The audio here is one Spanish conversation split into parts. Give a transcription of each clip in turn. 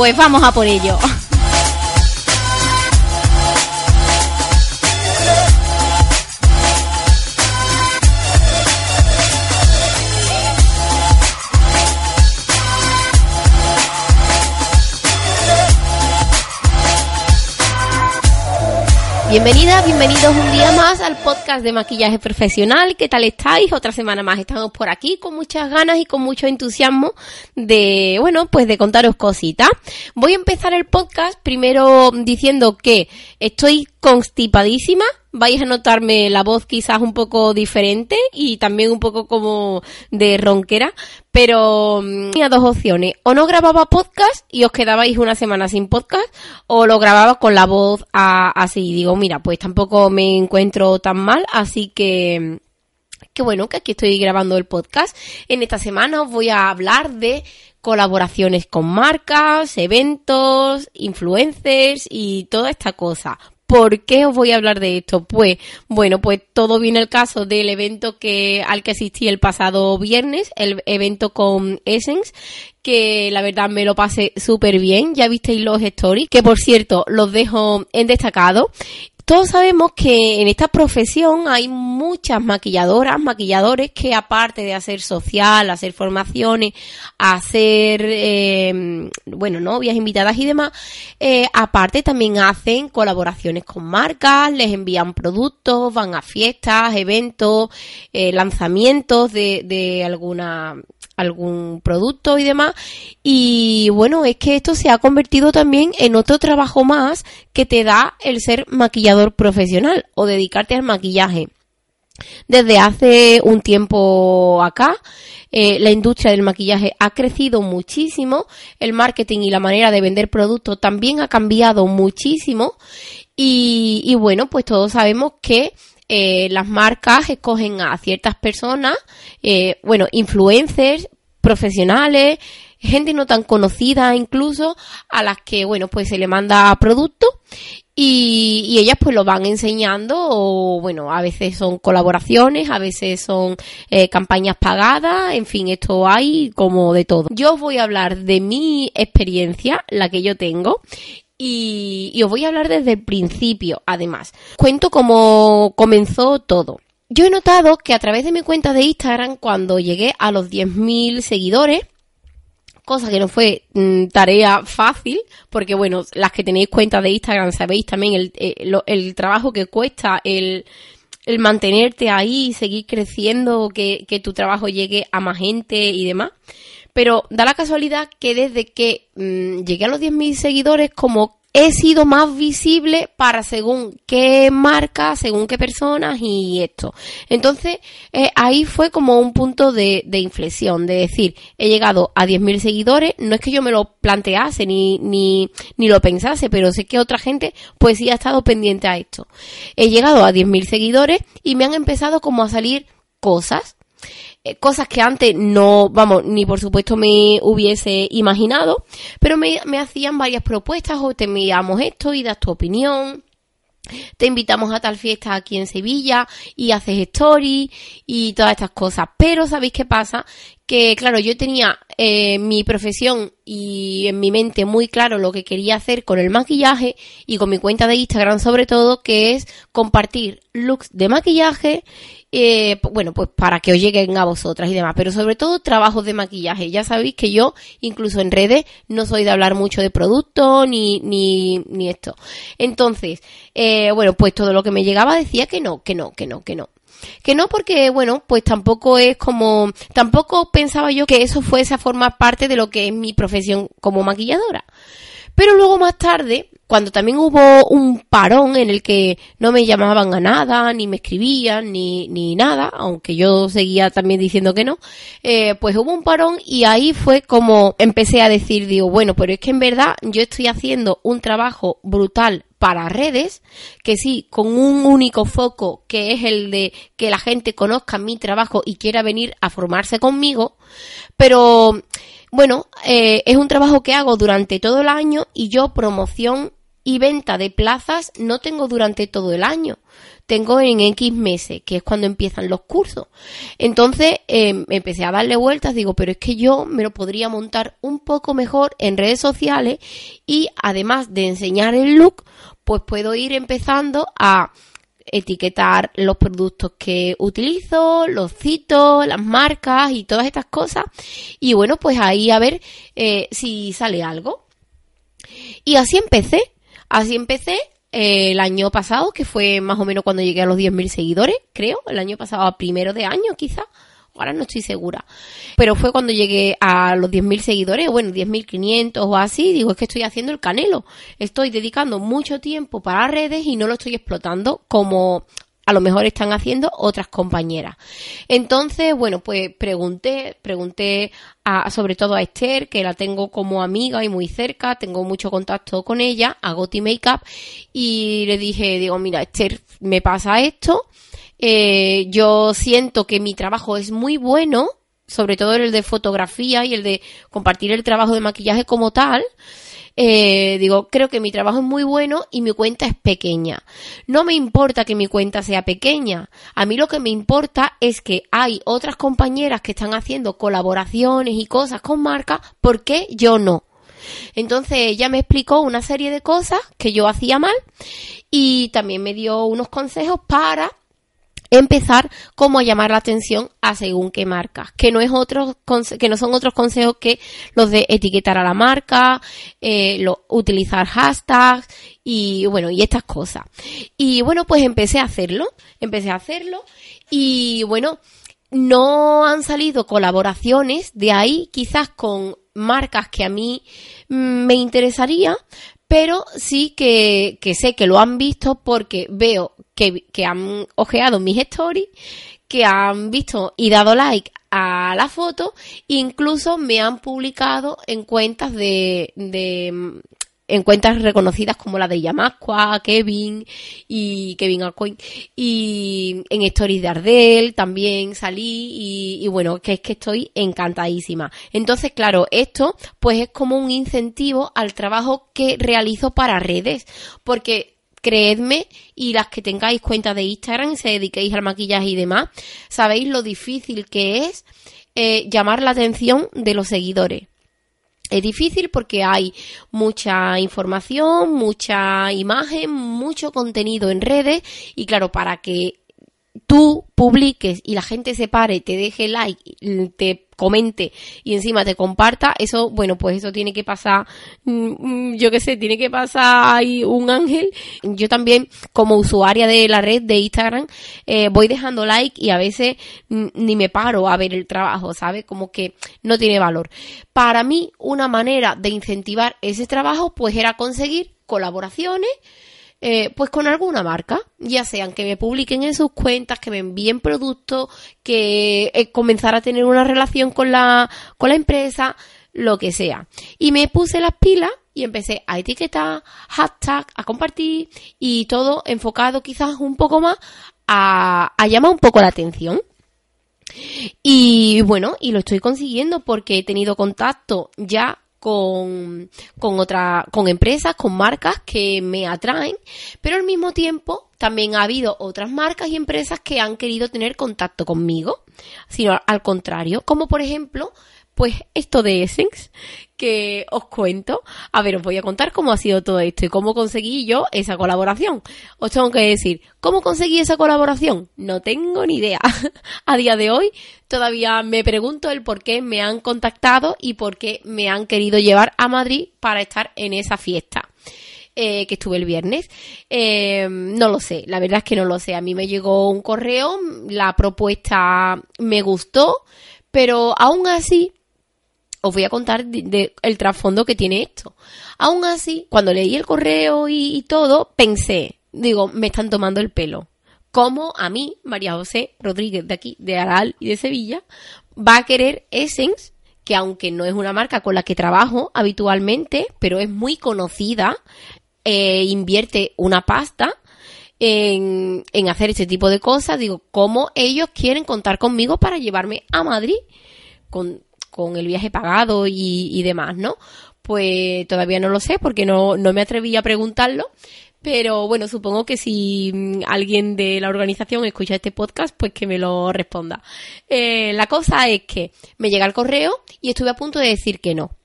Pues vamos a por ello. Bienvenidas, bienvenidos un día más al podcast de maquillaje profesional. ¿Qué tal estáis? Otra semana más estamos por aquí con muchas ganas y con mucho entusiasmo de, bueno, pues de contaros cositas. Voy a empezar el podcast primero diciendo que estoy constipadísima, vais a notarme la voz quizás un poco diferente y también un poco como de ronquera, pero mm, tenía dos opciones, o no grababa podcast y os quedabais una semana sin podcast, o lo grababa con la voz así, digo, mira, pues tampoco me encuentro tan mal, así que que bueno, que aquí estoy grabando el podcast. En esta semana os voy a hablar de colaboraciones con marcas, eventos, influencers y toda esta cosa. ¿Por qué os voy a hablar de esto? Pues, bueno, pues todo viene el caso del evento que, al que asistí el pasado viernes, el evento con Essence, que la verdad me lo pasé súper bien. Ya visteis los stories, que por cierto los dejo en destacado todos sabemos que en esta profesión hay muchas maquilladoras, maquilladores que aparte de hacer social, hacer formaciones, hacer, eh, bueno, novias, invitadas y demás, eh, aparte también hacen colaboraciones con marcas, les envían productos, van a fiestas, eventos, eh, lanzamientos de, de alguna algún producto y demás. Y bueno, es que esto se ha convertido también en otro trabajo más que te da el ser maquillador profesional o dedicarte al maquillaje. Desde hace un tiempo acá, eh, la industria del maquillaje ha crecido muchísimo, el marketing y la manera de vender productos también ha cambiado muchísimo y, bueno, pues todos sabemos que eh, las marcas escogen a ciertas personas, eh, bueno, influencers, profesionales, gente no tan conocida incluso, a las que, bueno, pues se le manda producto y, ellas pues lo van enseñando o bueno, a veces son colaboraciones, a veces son eh, campañas pagadas, en fin, esto hay como de todo. Yo os voy a hablar de mi experiencia, la que yo tengo, y, y os voy a hablar desde el principio, además. Cuento cómo comenzó todo. Yo he notado que a través de mi cuenta de Instagram, cuando llegué a los 10.000 seguidores, cosa que no fue mm, tarea fácil, porque bueno, las que tenéis cuenta de Instagram sabéis también el, eh, trabajo que cuesta el, mantenerte ahí, seguir creciendo, que, tu trabajo llegue a más gente y demás. Pero da la casualidad que desde que mm, llegué a los 10.000 seguidores, como he sido más visible para según qué marca, según qué personas y esto. Entonces, eh, ahí fue como un punto de, de, inflexión, de decir, he llegado a 10.000 seguidores, no es que yo me lo plantease ni, ni, ni lo pensase, pero sé que otra gente pues sí ha estado pendiente a esto. He llegado a 10.000 seguidores y me han empezado como a salir cosas eh, cosas que antes no, vamos, ni por supuesto me hubiese imaginado, pero me, me hacían varias propuestas o te enviamos esto y das tu opinión. Te invitamos a tal fiesta aquí en Sevilla y haces story y todas estas cosas. Pero ¿sabéis qué pasa? Que claro, yo tenía eh, mi profesión y en mi mente muy claro lo que quería hacer con el maquillaje y con mi cuenta de Instagram sobre todo, que es compartir looks de maquillaje eh, bueno, pues para que os lleguen a vosotras y demás, pero sobre todo trabajos de maquillaje. Ya sabéis que yo, incluso en redes, no soy de hablar mucho de productos ni, ni, ni esto. Entonces, eh, bueno, pues todo lo que me llegaba decía que no, que no, que no, que no. Que no porque, bueno, pues tampoco es como, tampoco pensaba yo que eso fuese a formar parte de lo que es mi profesión como maquilladora. Pero luego más tarde, cuando también hubo un parón en el que no me llamaban a nada, ni me escribían, ni, ni nada, aunque yo seguía también diciendo que no, eh, pues hubo un parón y ahí fue como empecé a decir, digo, bueno, pero es que en verdad yo estoy haciendo un trabajo brutal para redes, que sí, con un único foco, que es el de que la gente conozca mi trabajo y quiera venir a formarse conmigo, pero bueno, eh, es un trabajo que hago durante todo el año y yo promoción y venta de plazas no tengo durante todo el año. Tengo en X meses, que es cuando empiezan los cursos. Entonces eh, empecé a darle vueltas, digo, pero es que yo me lo podría montar un poco mejor en redes sociales y además de enseñar el look, pues puedo ir empezando a etiquetar los productos que utilizo, los cito, las marcas y todas estas cosas. Y bueno, pues ahí a ver eh, si sale algo. Y así empecé. Así empecé eh, el año pasado, que fue más o menos cuando llegué a los 10.000 seguidores, creo. El año pasado, a primero de año quizá ahora no estoy segura. Pero fue cuando llegué a los 10.000 seguidores, bueno, 10.500 o así, digo, es que estoy haciendo el canelo. Estoy dedicando mucho tiempo para redes y no lo estoy explotando como a lo mejor están haciendo otras compañeras. Entonces, bueno, pues pregunté, pregunté a, sobre todo a Esther, que la tengo como amiga y muy cerca, tengo mucho contacto con ella, a Goti Makeup, y le dije, digo, mira, Esther, me pasa esto, eh, yo siento que mi trabajo es muy bueno, sobre todo el de fotografía y el de compartir el trabajo de maquillaje como tal. Eh, digo, creo que mi trabajo es muy bueno y mi cuenta es pequeña. No me importa que mi cuenta sea pequeña. A mí lo que me importa es que hay otras compañeras que están haciendo colaboraciones y cosas con marcas, ¿por qué yo no? Entonces ella me explicó una serie de cosas que yo hacía mal y también me dio unos consejos para empezar como a llamar la atención a según qué marcas, que no es otro, que no son otros consejos que los de etiquetar a la marca, eh, utilizar hashtags y bueno, y estas cosas. Y bueno, pues empecé a hacerlo, empecé a hacerlo y bueno, no han salido colaboraciones de ahí, quizás con marcas que a mí mm, me interesaría, pero sí que, que sé que lo han visto porque veo que, han ojeado mis stories, que han visto y dado like a la foto, incluso me han publicado en cuentas de, en cuentas reconocidas como la de Yamasqua, Kevin y Kevin Alcoin y en Stories de Ardell también salí y, y, bueno, que es que estoy encantadísima. Entonces, claro, esto pues es como un incentivo al trabajo que realizo para redes, porque creedme, y las que tengáis cuenta de Instagram y se dediquéis al maquillaje y demás, sabéis lo difícil que es eh, llamar la atención de los seguidores. Es difícil porque hay mucha información, mucha imagen, mucho contenido en redes y claro, para que tú publiques y la gente se pare, te deje like, te comente y encima te comparta, eso, bueno, pues eso tiene que pasar, mm, mm, yo qué sé, tiene que pasar ahí un ángel. Yo también, como usuaria de la red de Instagram, eh, voy dejando like y a veces mm, ni me paro a ver el trabajo, ¿sabes? Como que no tiene valor. Para mí, una manera de incentivar ese trabajo, pues era conseguir colaboraciones, eh, pues con alguna marca, ya sean que me publiquen en sus cuentas, que me envíen productos, que eh, comenzar a tener una relación con la, con la empresa, lo que sea. Y me puse las pilas y empecé a etiquetar, hashtag, a compartir y todo enfocado quizás un poco más a, a llamar un poco la atención. Y bueno, y lo estoy consiguiendo porque he tenido contacto ya con, con otra, con empresas, con marcas que me atraen, pero al mismo tiempo también ha habido otras marcas y empresas que han querido tener contacto conmigo, sino al contrario, como por ejemplo, Pues esto de Essence, que os cuento. A ver, os voy a contar cómo ha sido todo esto y cómo conseguí yo esa colaboración. Os tengo que decir, ¿cómo conseguí esa colaboración? No tengo ni idea. a día de hoy todavía me pregunto el por qué me han contactado y por qué me han querido llevar a Madrid para estar en esa fiesta. Eh, que estuve el viernes. Eh, no lo sé, la verdad es que no lo sé. A mí me llegó un correo, la propuesta me gustó, pero aún así os voy a contar el trasfondo que tiene esto. Aún así, cuando leí el correo y, todo, pensé, digo, me están tomando el pelo. ¿Cómo a mí, María José Rodríguez de aquí, de Aral y de Sevilla, va a querer Essence, que aunque no es una marca con la que trabajo habitualmente, pero es muy conocida, eh, invierte una pasta en, en hacer este tipo de cosas, digo, ¿cómo ellos quieren contar conmigo para llevarme a Madrid? Con, con el viaje pagado y, demás, ¿no? Pues todavía no lo sé porque no, no me atreví a preguntarlo. Pero bueno, supongo que si mm, alguien de la organización escucha este podcast, pues que me lo responda. Eh, la cosa es que me llega el correo y estuve a punto de decir que no.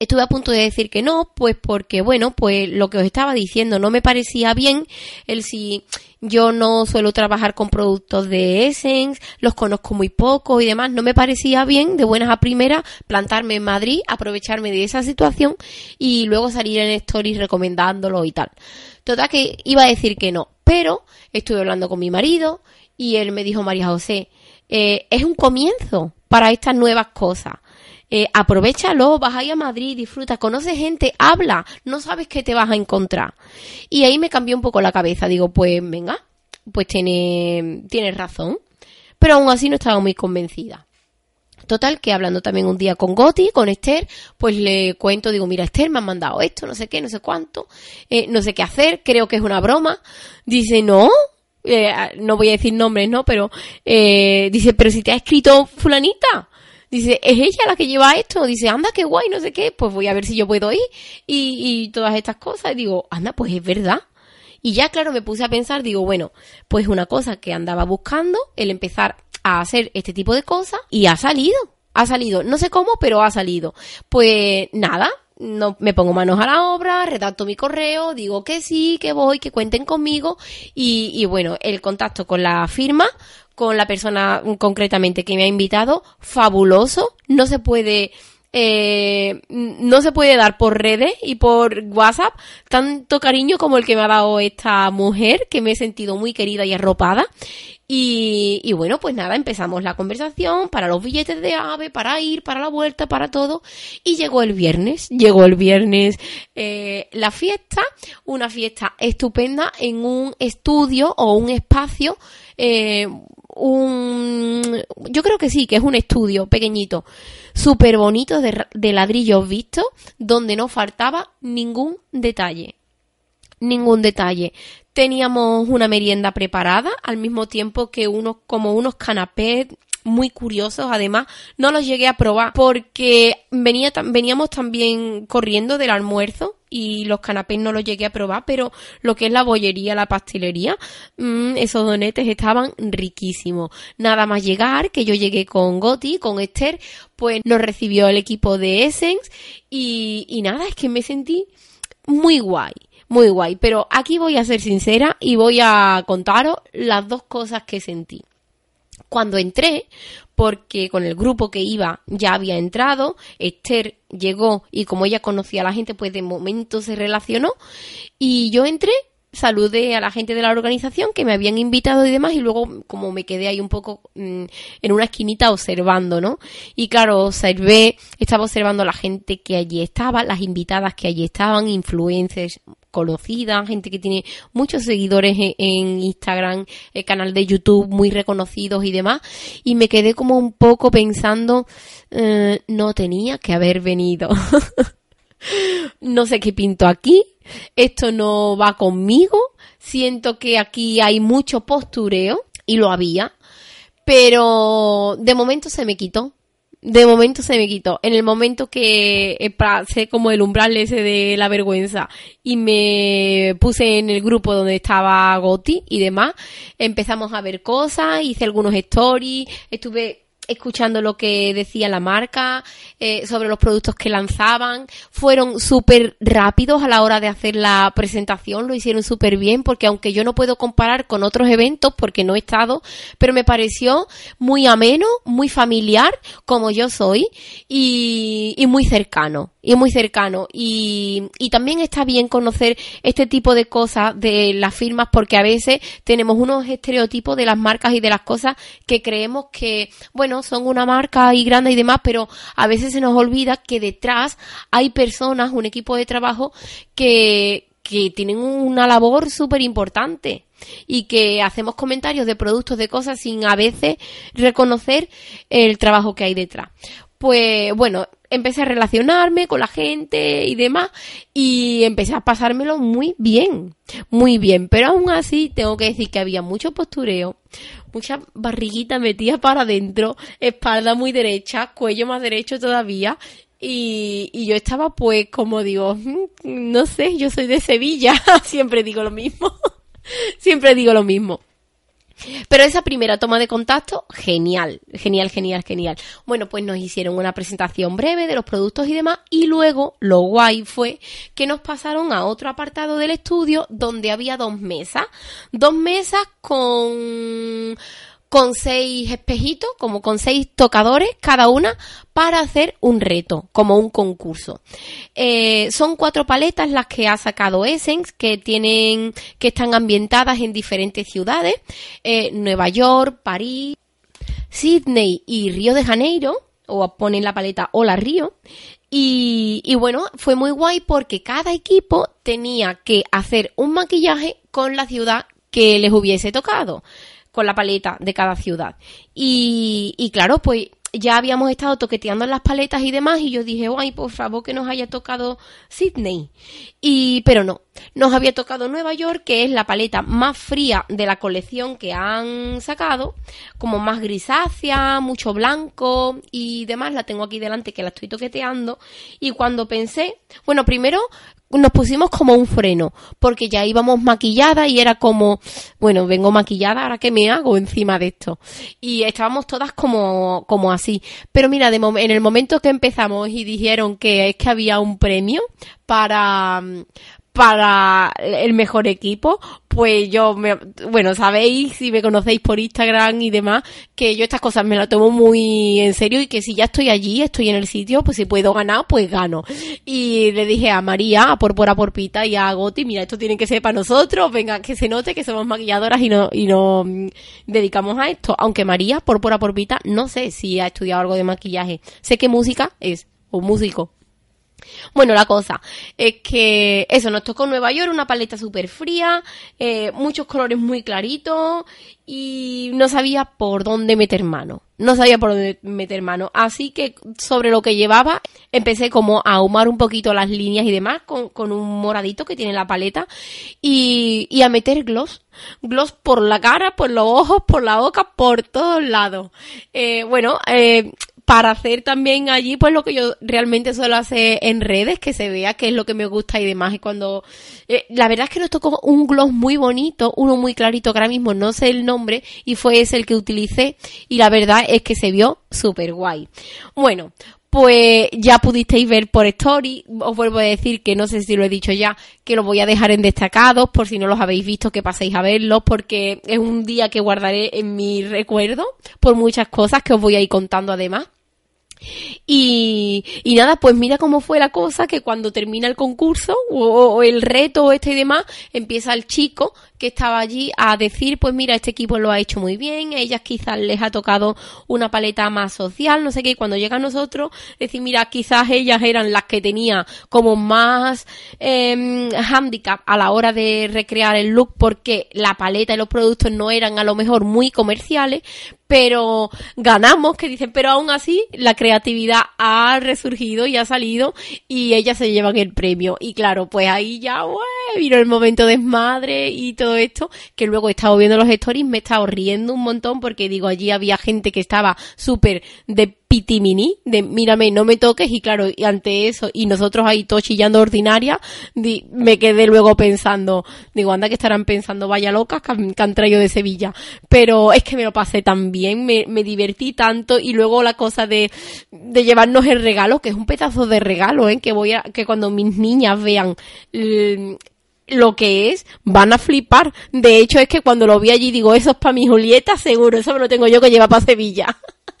Estuve a punto de decir que no, pues porque, bueno, pues lo que os estaba diciendo no me parecía bien el si yo no suelo trabajar con productos de Essence, los conozco muy poco y demás, no me parecía bien de buenas a primeras plantarme en Madrid, aprovecharme de esa situación y luego salir en stories recomendándolo y tal. Total que iba a decir que no, pero estuve hablando con mi marido y él me dijo, María José, eh, es un comienzo para estas nuevas cosas eh, aprovechalo, vas ahí a Madrid, disfruta, conoce gente, habla, no sabes qué te vas a encontrar. Y ahí me cambió un poco la cabeza, digo, pues venga, pues tiene, tienes razón. Pero aún así no estaba muy convencida. Total, que hablando también un día con Goti, con Esther, pues le cuento, digo, mira, Esther me han mandado esto, no sé qué, no sé cuánto, eh, no sé qué hacer, creo que es una broma. Dice, no, eh, no voy a decir nombres, ¿no? Pero, eh, dice, pero si te ha escrito fulanita. Dice, ¿es ella la que lleva esto? Dice, anda, qué guay, no sé qué. Pues voy a ver si yo puedo ir. Y, y todas estas cosas. Y digo, anda, pues es verdad. Y ya, claro, me puse a pensar, digo, bueno, pues una cosa que andaba buscando, el empezar a hacer este tipo de cosas, y ha salido. Ha salido. No sé cómo, pero ha salido. Pues nada, no me pongo manos a la obra, redacto mi correo, digo que sí, que voy, que cuenten conmigo y, y bueno, el contacto con la firma con la persona concretamente que me ha invitado, fabuloso. No se puede, eh, no se puede dar por redes y por WhatsApp tanto cariño como el que me ha dado esta mujer, que me he sentido muy querida y arropada. Y, bueno, pues nada, empezamos la conversación para los billetes de ave, para ir, para la vuelta, para todo. Y llegó el viernes, llegó el viernes eh, la fiesta, una fiesta estupenda en un estudio o un espacio eh, un... Yo creo que sí, que es un estudio pequeñito, súper bonito de, de ladrillos vistos, donde no faltaba ningún detalle. Ningún detalle. Teníamos una merienda preparada, al mismo tiempo que unos, como unos canapés muy curiosos. Además, no los llegué a probar porque venía, veníamos también corriendo del almuerzo y los canapés no los llegué a probar, pero lo que es la bollería, la pastelería, mmm, esos donetes estaban riquísimos. Nada más llegar, que yo llegué con Goti, con Esther, pues nos recibió el equipo de Essence y nada, es que me sentí muy guay muy guay. Pero aquí voy a ser sincera y voy a contaros las dos cosas que sentí cuando entré, porque con el grupo que iba ya había entrado, Esther llegó y como ella conocía a la gente, pues de momento se relacionó y yo entré saludé a la gente de la organización que me habían invitado y demás y luego como me quedé ahí un poco mm, en una esquinita observando, ¿no? Y claro, observé, estaba observando a la gente que allí estaba, las invitadas que allí estaban, influencers conocidas, gente que tiene muchos seguidores en, Instagram, el canal de YouTube muy reconocidos y demás y me quedé como un poco pensando, eh, no tenía que haber venido. no sé qué pinto aquí, esto no va conmigo, siento que aquí hay mucho postureo, y lo había, pero de momento se me quitó. De momento se me quitó. En el momento que pasé como el umbral ese de la vergüenza y me puse en el grupo donde estaba Goti y demás, empezamos a ver cosas, hice algunos stories, estuve escuchando lo que decía la marca, eh, sobre los productos que lanzaban. Fueron súper rápidos a la hora de hacer la presentación, lo hicieron súper bien, porque aunque yo no puedo comparar con otros eventos, porque no he estado, pero me pareció muy ameno, muy familiar, como yo soy, y, y muy cercano y es muy cercano. Y, y, también está bien conocer este tipo de cosas de las firmas porque a veces tenemos unos estereotipos de las marcas y de las cosas que creemos que bueno son una marca y grande y demás pero a veces se nos olvida que detrás hay personas un equipo de trabajo que que tienen una labor súper importante y que hacemos comentarios de productos de cosas sin a veces reconocer el trabajo que hay detrás pues bueno, empecé a relacionarme con la gente y demás y empecé a pasármelo muy bien, muy bien, pero aún así tengo que decir que había mucho postureo, mucha barriguita metida para adentro, espalda muy derecha, cuello más derecho todavía y, y yo estaba pues como digo, mm, no sé, yo soy de Sevilla, siempre digo lo mismo, siempre digo lo mismo. Pero esa primera toma de contacto, genial, genial, genial, genial. Bueno, pues nos hicieron una presentación breve de los productos y demás y luego lo guay fue que nos pasaron a otro apartado del estudio donde había dos mesas, dos mesas con con seis espejitos, como con seis tocadores cada una, para hacer un reto, como un concurso. Eh, son cuatro paletas las que ha sacado Essence, que tienen, que están ambientadas en diferentes ciudades, eh, Nueva York, París, Sydney y Río de Janeiro, o ponen la paleta Hola Río. Y, y bueno, fue muy guay porque cada equipo tenía que hacer un maquillaje con la ciudad que les hubiese tocado con la paleta de cada ciudad. Y, y claro, pues ya habíamos estado toqueteando las paletas y demás y yo dije, ay, por favor que nos haya tocado Sydney. Y, pero no, nos había tocado Nueva York, que es la paleta más fría de la colección que han sacado, como más grisácea, mucho blanco y demás. La tengo aquí delante que la estoy toqueteando. Y cuando pensé, bueno, primero nos pusimos como un freno, porque ya íbamos maquillada y era como, bueno, vengo maquillada, ahora qué me hago encima de esto. Y estábamos todas como, como así. Pero mira, en el momento que empezamos y dijeron que es que había un premio para, para el mejor equipo, pues yo, me, bueno, sabéis, si me conocéis por Instagram y demás, que yo estas cosas me las tomo muy en serio y que si ya estoy allí, estoy en el sitio, pues si puedo ganar, pues gano. Y le dije a María, a Porpora Porpita y a Goti, mira, esto tiene que ser para nosotros, venga, que se note que somos maquilladoras y no, y no mm, dedicamos a esto. Aunque María, Porpora Porpita, no sé si ha estudiado algo de maquillaje. Sé que música es, o músico, bueno, la cosa es que eso, nos tocó Nueva York, una paleta súper fría, eh, muchos colores muy claritos y no sabía por dónde meter mano. No sabía por dónde meter mano. Así que sobre lo que llevaba empecé como a ahumar un poquito las líneas y demás con, con un moradito que tiene la paleta y, y a meter gloss. Gloss por la cara, por los ojos, por la boca, por todos lados. Eh, bueno, eh, para hacer también allí pues lo que yo realmente suelo hacer en redes, que se vea qué es lo que me gusta y demás. Y cuando eh, la verdad es que nos tocó un gloss muy bonito, uno muy clarito que ahora mismo no sé el nombre y fue ese el que utilicé y la verdad es que se vio súper guay. Bueno, pues ya pudisteis ver por story, os vuelvo a decir que no sé si lo he dicho ya, que lo voy a dejar en destacados por si no los habéis visto que paséis a verlos porque es un día que guardaré en mi recuerdo por muchas cosas que os voy a ir contando además. Y, y nada, pues mira cómo fue la cosa, que cuando termina el concurso o, el reto este y demás, empieza el chico que estaba allí a decir, pues mira, este equipo lo ha hecho muy bien, ellas quizás les ha tocado una paleta más social, no sé qué, y cuando llega a nosotros, decir, mira, quizás ellas eran las que tenía como más eh, handicap a la hora de recrear el look porque la paleta y los productos no eran a lo mejor muy comerciales, pero ganamos, que dicen, pero aún así la creatividad ha resurgido y ha salido y ellas se llevan el premio. Y claro, pues ahí ya, vino el momento desmadre y todo esto, que luego he estado viendo los stories, me he estado riendo un montón porque digo, allí había gente que estaba súper de pitimini, de mírame, no me toques, y claro, ante eso, y nosotros ahí todos chillando ordinaria, me quedé luego pensando, digo, anda que estarán pensando, vaya locas que traído de Sevilla, pero es que me lo pasé tan bien, me, divertí tanto, y luego la cosa de, de llevarnos el regalo, que es un pedazo de regalo, ¿eh? que voy a, que cuando mis niñas vean lo que es, van a flipar. De hecho, es que cuando lo vi allí digo, eso es para mi Julieta, seguro, eso me lo tengo yo que llevar para Sevilla.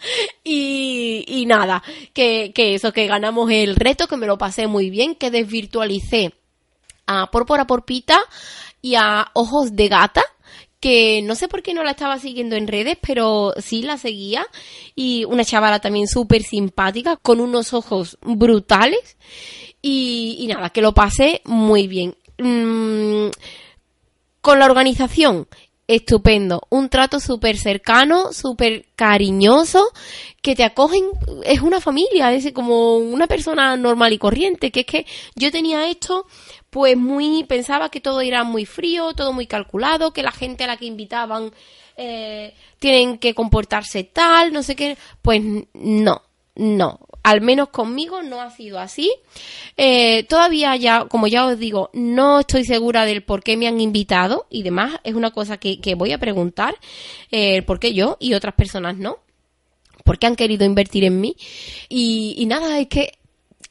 y, y nada, que, que eso, que ganamos el reto, que me lo pasé muy bien, que desvirtualicé a Pórpora Porpita y a Ojos de Gata, que no sé por qué no la estaba siguiendo en redes, pero sí la seguía. Y una chavala también súper simpática, con unos ojos brutales. Y, y, nada, que lo pasé muy bien. Mm, con la organización, estupendo. Un trato súper cercano, súper cariñoso, que te acogen, es una familia, es como una persona normal y corriente, que es que yo tenía esto, pues muy, pensaba que todo era muy frío, todo muy calculado, que la gente a la que invitaban eh, tienen que comportarse tal, no sé qué, pues no, no, al menos conmigo no ha sido así. Eh, todavía ya, como ya os digo, no estoy segura del por qué me han invitado y demás. Es una cosa que, que voy a preguntar, eh, por qué yo y otras personas no. ¿Por qué han querido invertir en mí? Y, y nada, es que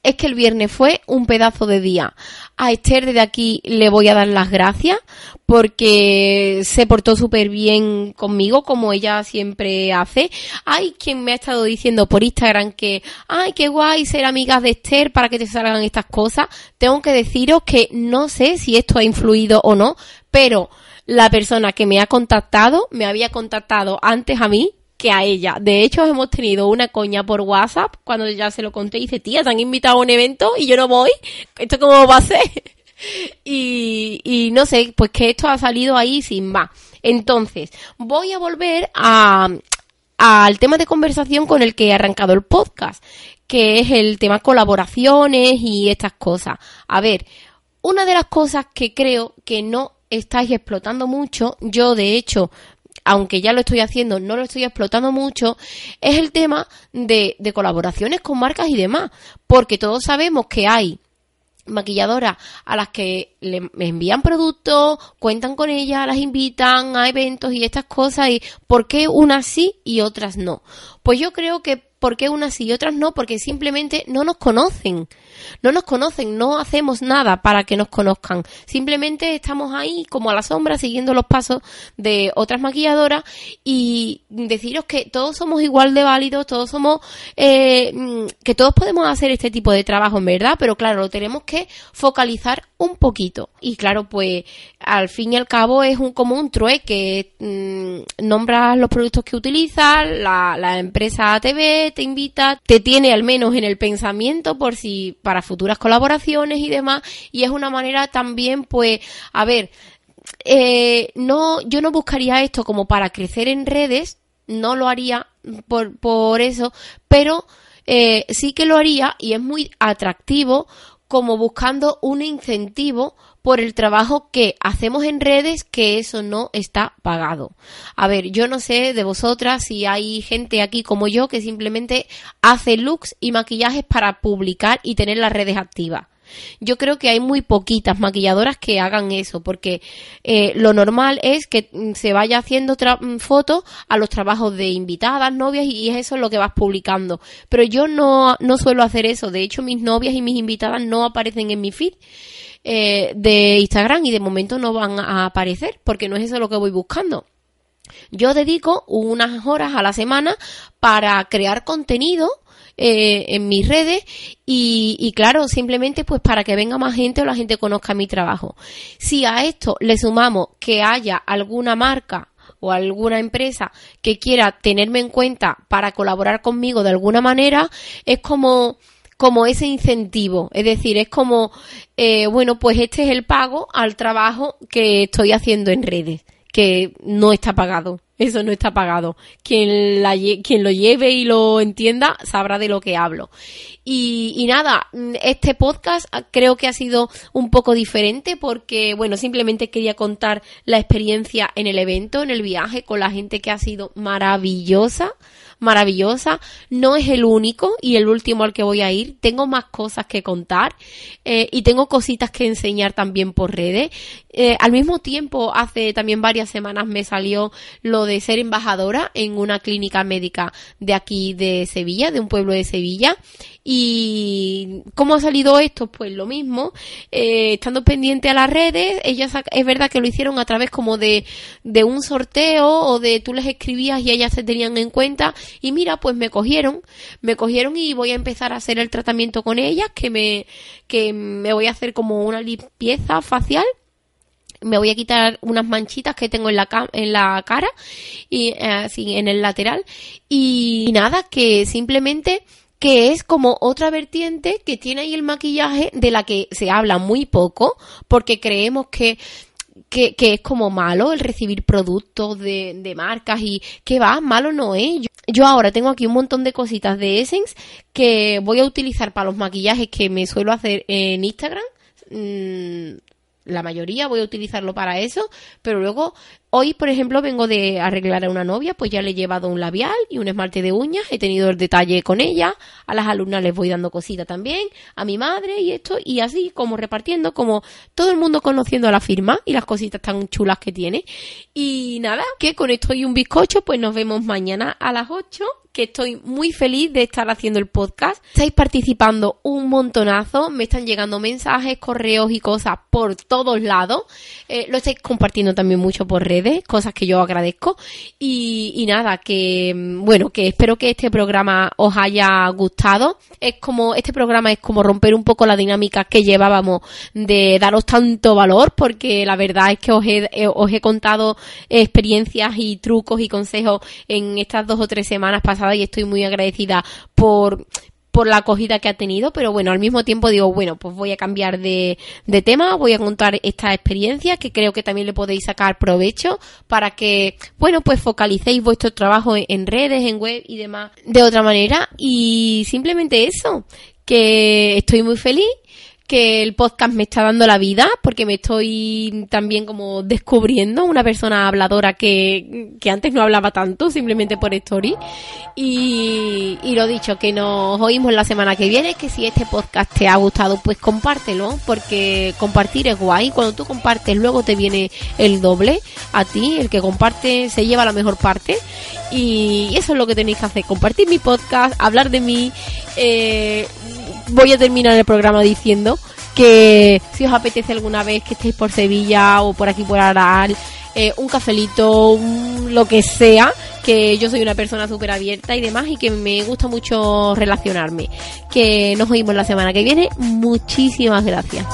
es que el viernes fue un pedazo de día. A Esther desde aquí le voy a dar las gracias porque se portó súper bien conmigo como ella siempre hace. Hay quien me ha estado diciendo por Instagram que, ay, qué guay ser amigas de Esther para que te salgan estas cosas. Tengo que deciros que no sé si esto ha influido o no, pero la persona que me ha contactado me había contactado antes a mí que a ella. De hecho, hemos tenido una coña por WhatsApp cuando ya se lo conté y dice, tía, te han invitado a un evento y yo no voy. ¿Esto cómo va a ser? y, y no sé, pues que esto ha salido ahí sin más. Entonces, voy a volver a, al tema de conversación con el que he arrancado el podcast, que es el tema colaboraciones y estas cosas. A ver, una de las cosas que creo que no estáis explotando mucho, yo de hecho aunque ya lo estoy haciendo, no lo estoy explotando mucho, es el tema de, colaboraciones con marcas y demás. Porque todos sabemos que hay maquilladoras a las que le envían productos, cuentan con ellas, las invitan a eventos y estas cosas y por qué unas sí y otras no. Pues yo creo que por qué unas sí y otras no, porque simplemente no nos conocen no nos conocen, no hacemos nada para que nos conozcan. Simplemente estamos ahí como a la sombra siguiendo los pasos de otras maquilladoras y deciros que todos somos igual de válidos, todos somos, eh, mm, que todos podemos hacer este tipo de trabajo en verdad, pero claro, lo tenemos que focalizar un poquito. Y claro, pues al fin y al cabo es un, como un trueque. Mm, nombras los productos que utilizas, la, la empresa TV te invita, te tiene al menos en el pensamiento por si para futuras colaboraciones y demás. Y es una manera también, pues, a ver, eh, no, yo no buscaría esto como para crecer en redes, no lo haría por, por eso, pero eh, sí que lo haría y es muy atractivo como buscando un incentivo por el trabajo que hacemos en redes que eso no está pagado. A ver, yo no sé de vosotras si hay gente aquí como yo que simplemente hace looks y maquillajes para publicar y tener las redes activas. Yo creo que hay muy poquitas maquilladoras que hagan eso, porque eh, lo normal es que mm, se vaya haciendo mm, fotos a los trabajos de invitadas, novias, y es eso lo que vas publicando. Pero yo no, no suelo hacer eso. De hecho, mis novias y mis invitadas no aparecen en mi feed. Eh, de Instagram y de momento no van a aparecer porque no es eso lo que voy buscando. Yo dedico unas horas a la semana para crear contenido eh, en mis redes y, y, claro, simplemente pues para que venga más gente o la gente conozca mi trabajo. Si a esto le sumamos que haya alguna marca o alguna empresa que quiera tenerme en cuenta para colaborar conmigo de alguna manera, es como como ese incentivo. Es decir, es como, eh, bueno, pues este es el pago al trabajo que estoy haciendo en redes, que no está pagado. eso no está pagado. Quien, la, quien lo lleve y lo entienda sabrá de lo que hablo. Y, y, nada, este podcast creo que ha sido un poco diferente porque, bueno, simplemente quería contar la experiencia en el evento, en el viaje, con la gente que ha sido maravillosa maravillosa. No es el único y el último al que voy a ir. Tengo más cosas que contar eh, y tengo cositas que enseñar también por redes. Eh, al mismo tiempo, hace también varias semanas me salió lo de ser embajadora en una clínica médica de aquí de Sevilla, de un pueblo de Sevilla. ¿Y cómo ha salido esto? Pues lo mismo, eh, estando pendiente a las redes, ellas es verdad que lo hicieron a través como de, de un sorteo o de tú les escribías y ellas se tenían en cuenta. Y mira, pues me cogieron, me cogieron y voy a empezar a hacer el tratamiento con ellas, que me, que me voy a hacer como una limpieza facial. Me voy a quitar unas manchitas que tengo en la, en la cara y eh, así en el lateral. Y nada que simplemente que es como otra vertiente que tiene ahí el maquillaje de la que se habla muy poco porque creemos que que, es como malo el recibir productos de, de marcas y que va, malo no es. Yo, ahora tengo aquí un montón de cositas de Essence que voy a utilizar para los maquillajes que me suelo hacer en Instagram. Mm, la mayoría voy a utilizarlo para eso, pero luego Hoy, por ejemplo, vengo de arreglar a una novia, pues ya le he llevado un labial y un esmalte de uñas, he tenido el detalle con ella, a las alumnas les voy dando cosita también, a mi madre y esto, y así como repartiendo, como todo el mundo conociendo a la firma y las cositas tan chulas que tiene. Y nada, que con esto y un bizcocho, pues nos vemos mañana a las 8 que estoy muy feliz de estar haciendo el podcast. Estáis participando un montonazo, me están llegando mensajes, correos y cosas por todos lados. Eh, lo estáis compartiendo también mucho por redes cosas que yo agradezco. Y, nada, que bueno, que espero que este programa os haya gustado. Es como, este programa es como romper un poco la dinámica que llevábamos de daros tanto valor, porque la verdad es que os he, eh, os he contado experiencias y trucos y consejos en estas dos o tres semanas pasadas y estoy muy agradecida por por la acogida que ha tenido, pero bueno, al mismo tiempo digo, bueno, pues voy a cambiar de, de tema, voy a contar esta experiencia que creo que también le podéis sacar provecho para que, bueno, pues focalicéis vuestro trabajo en redes, en web y demás de otra manera. Y simplemente eso, que estoy muy feliz que el podcast me está dando la vida porque me estoy también como descubriendo una persona habladora que, que antes no hablaba tanto, simplemente por story. Y, y lo dicho, que nos oímos la semana que viene, que si este podcast te ha gustado, pues compártelo, porque compartir es guay. Cuando tú compartes, luego te viene el doble a ti, el que comparte se lleva la mejor parte. Y eso es lo que tenéis que hacer, compartir mi podcast, hablar de mí, eh, voy a terminar el programa diciendo que si os apetece alguna vez que estéis por Sevilla o por aquí por Aral, eh, un cafelito, lo que sea, que yo soy una persona súper abierta y demás y que me gusta mucho relacionarme. Que nos oímos la semana que viene. Muchísimas gracias.